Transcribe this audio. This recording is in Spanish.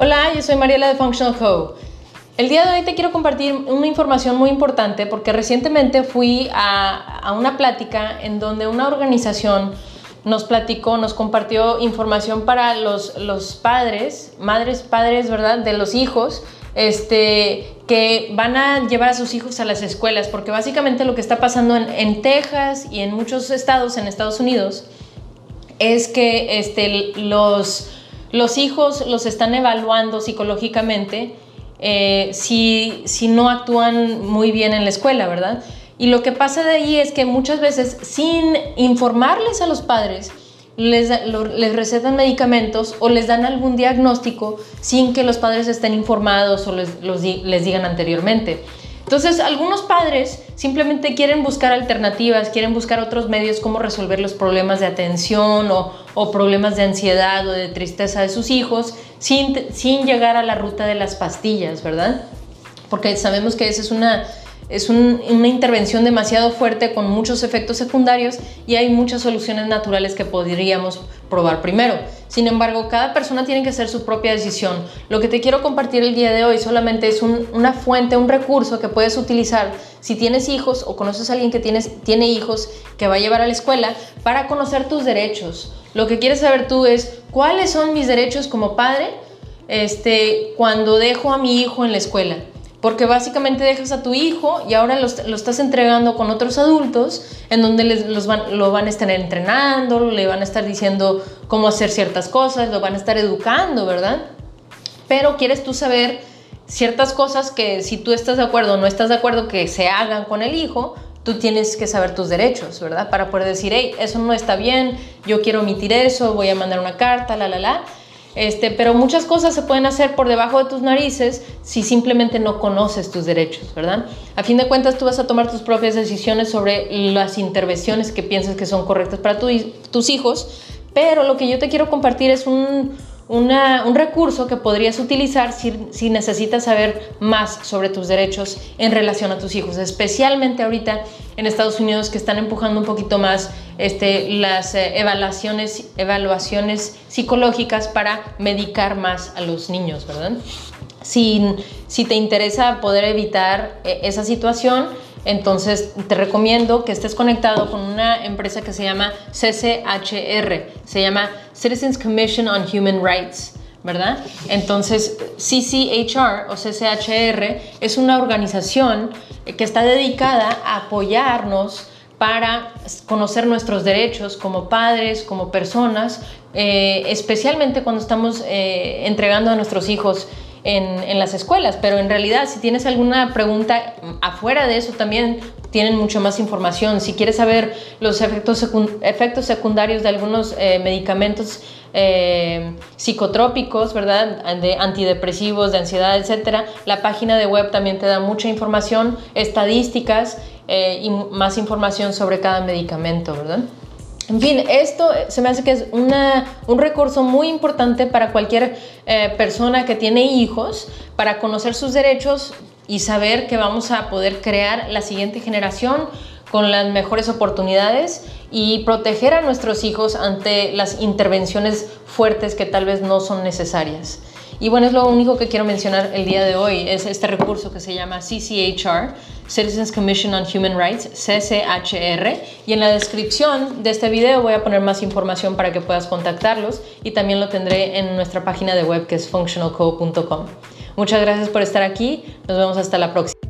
Hola, yo soy Mariela de Functional Co. El día de hoy te quiero compartir una información muy importante porque recientemente fui a, una plática en donde una organización nos platicó, nos compartió información para los, los padres, madres, padres, ¿verdad? De los hijos, este, que van a llevar a sus hijos a las escuelas, porque básicamente lo que está pasando en, en Texas y en muchos estados en Estados Unidos es que este, los, los hijos los están evaluando psicológicamente eh, si, si no actúan muy bien en la escuela, ¿verdad? Y lo que pasa de ahí es que muchas veces sin informarles a los padres, les, les, recetan medicamentos o les dan algún diagnóstico sin que los padres estén informados o les, les digan anteriormente. Entonces, algunos padres simplemente quieren buscar alternativas, quieren buscar otros medios cómo resolver los problemas de atención o, o problemas de ansiedad o de tristeza de sus hijos sin, sin llegar a la ruta de las pastillas, ¿verdad? Porque sabemos que esa es una es una intervención demasiado fuerte con muchos efectos secundarios y hay muchas soluciones naturales que podríamos probar primero. Sin embargo, cada persona tiene que hacer su propia decisión. Lo que te quiero compartir el día de hoy solamente es una fuente, un recurso que puedes utilizar si tienes hijos o conoces a alguien que tiene hijos que va a llevar a la escuela para conocer tus derechos. Lo que quieres saber tú es cuáles son mis derechos como padre este, cuando dejo a mi hijo en la escuela porque básicamente dejas a tu hijo y ahora lo, estás entregando con otros adultos en donde los lo van a estar entrenando, le van a estar diciendo cómo hacer ciertas cosas, lo van a estar educando, ¿verdad? Pero quieres tú saber ciertas cosas que si tú estás de acuerdo o no estás de acuerdo que se hagan con el hijo, tú tienes que saber tus derechos, ¿verdad? Para poder decir, hey, eso no está bien, yo quiero omitir eso, voy a mandar una carta, la, la, la. Este, pero muchas cosas se pueden hacer por debajo de tus narices si simplemente no conoces tus derechos, ¿verdad? A fin de cuentas, tú vas a tomar tus propias decisiones sobre las intervenciones que piensas que son correctas para tus hijos, pero lo que yo te quiero compartir es un, un recurso que podrías utilizar si, necesitas saber más sobre tus derechos en relación a tus hijos, especialmente ahorita en Estados Unidos que están empujando un poquito más este, las eh, evaluaciones, evaluaciones psicológicas para medicar más a los niños, ¿verdad? Si, si te interesa poder evitar eh, esa situación, entonces te recomiendo que estés conectado con una empresa que se llama CCHR, se llama Citizens Commission on Human Rights. ¿verdad? Entonces, CCHR o CCHR es una organización que está dedicada a apoyarnos para conocer nuestros derechos como padres, como personas, eh, especialmente cuando estamos eh, entregando a nuestros hijos en, las escuelas, pero en realidad si tienes alguna pregunta afuera de eso también tienen mucho más información. Si quieres saber los efectos, secundarios de algunos eh, medicamentos psicotrópicos, ¿verdad? De antidepresivos, de ansiedad, etcétera, la página de web también te da mucha información, estadísticas eh, y más información sobre cada medicamento, ¿verdad? En fin, esto se me hace que es un recurso muy importante para cualquier eh, persona que tiene hijos, para conocer sus derechos y saber que vamos a poder crear la siguiente generación con las mejores oportunidades y proteger a nuestros hijos ante las intervenciones fuertes que tal vez no son necesarias. Y bueno, es lo único que quiero mencionar el día de hoy, es este recurso que se llama CCHR, Citizens Commission on Human Rights, CCHR, y en la descripción de este video voy a poner más información para que puedas contactarlos y también lo tendré en nuestra página de web que es functionalco.com. Muchas gracias por estar aquí, nos vemos hasta la próxima.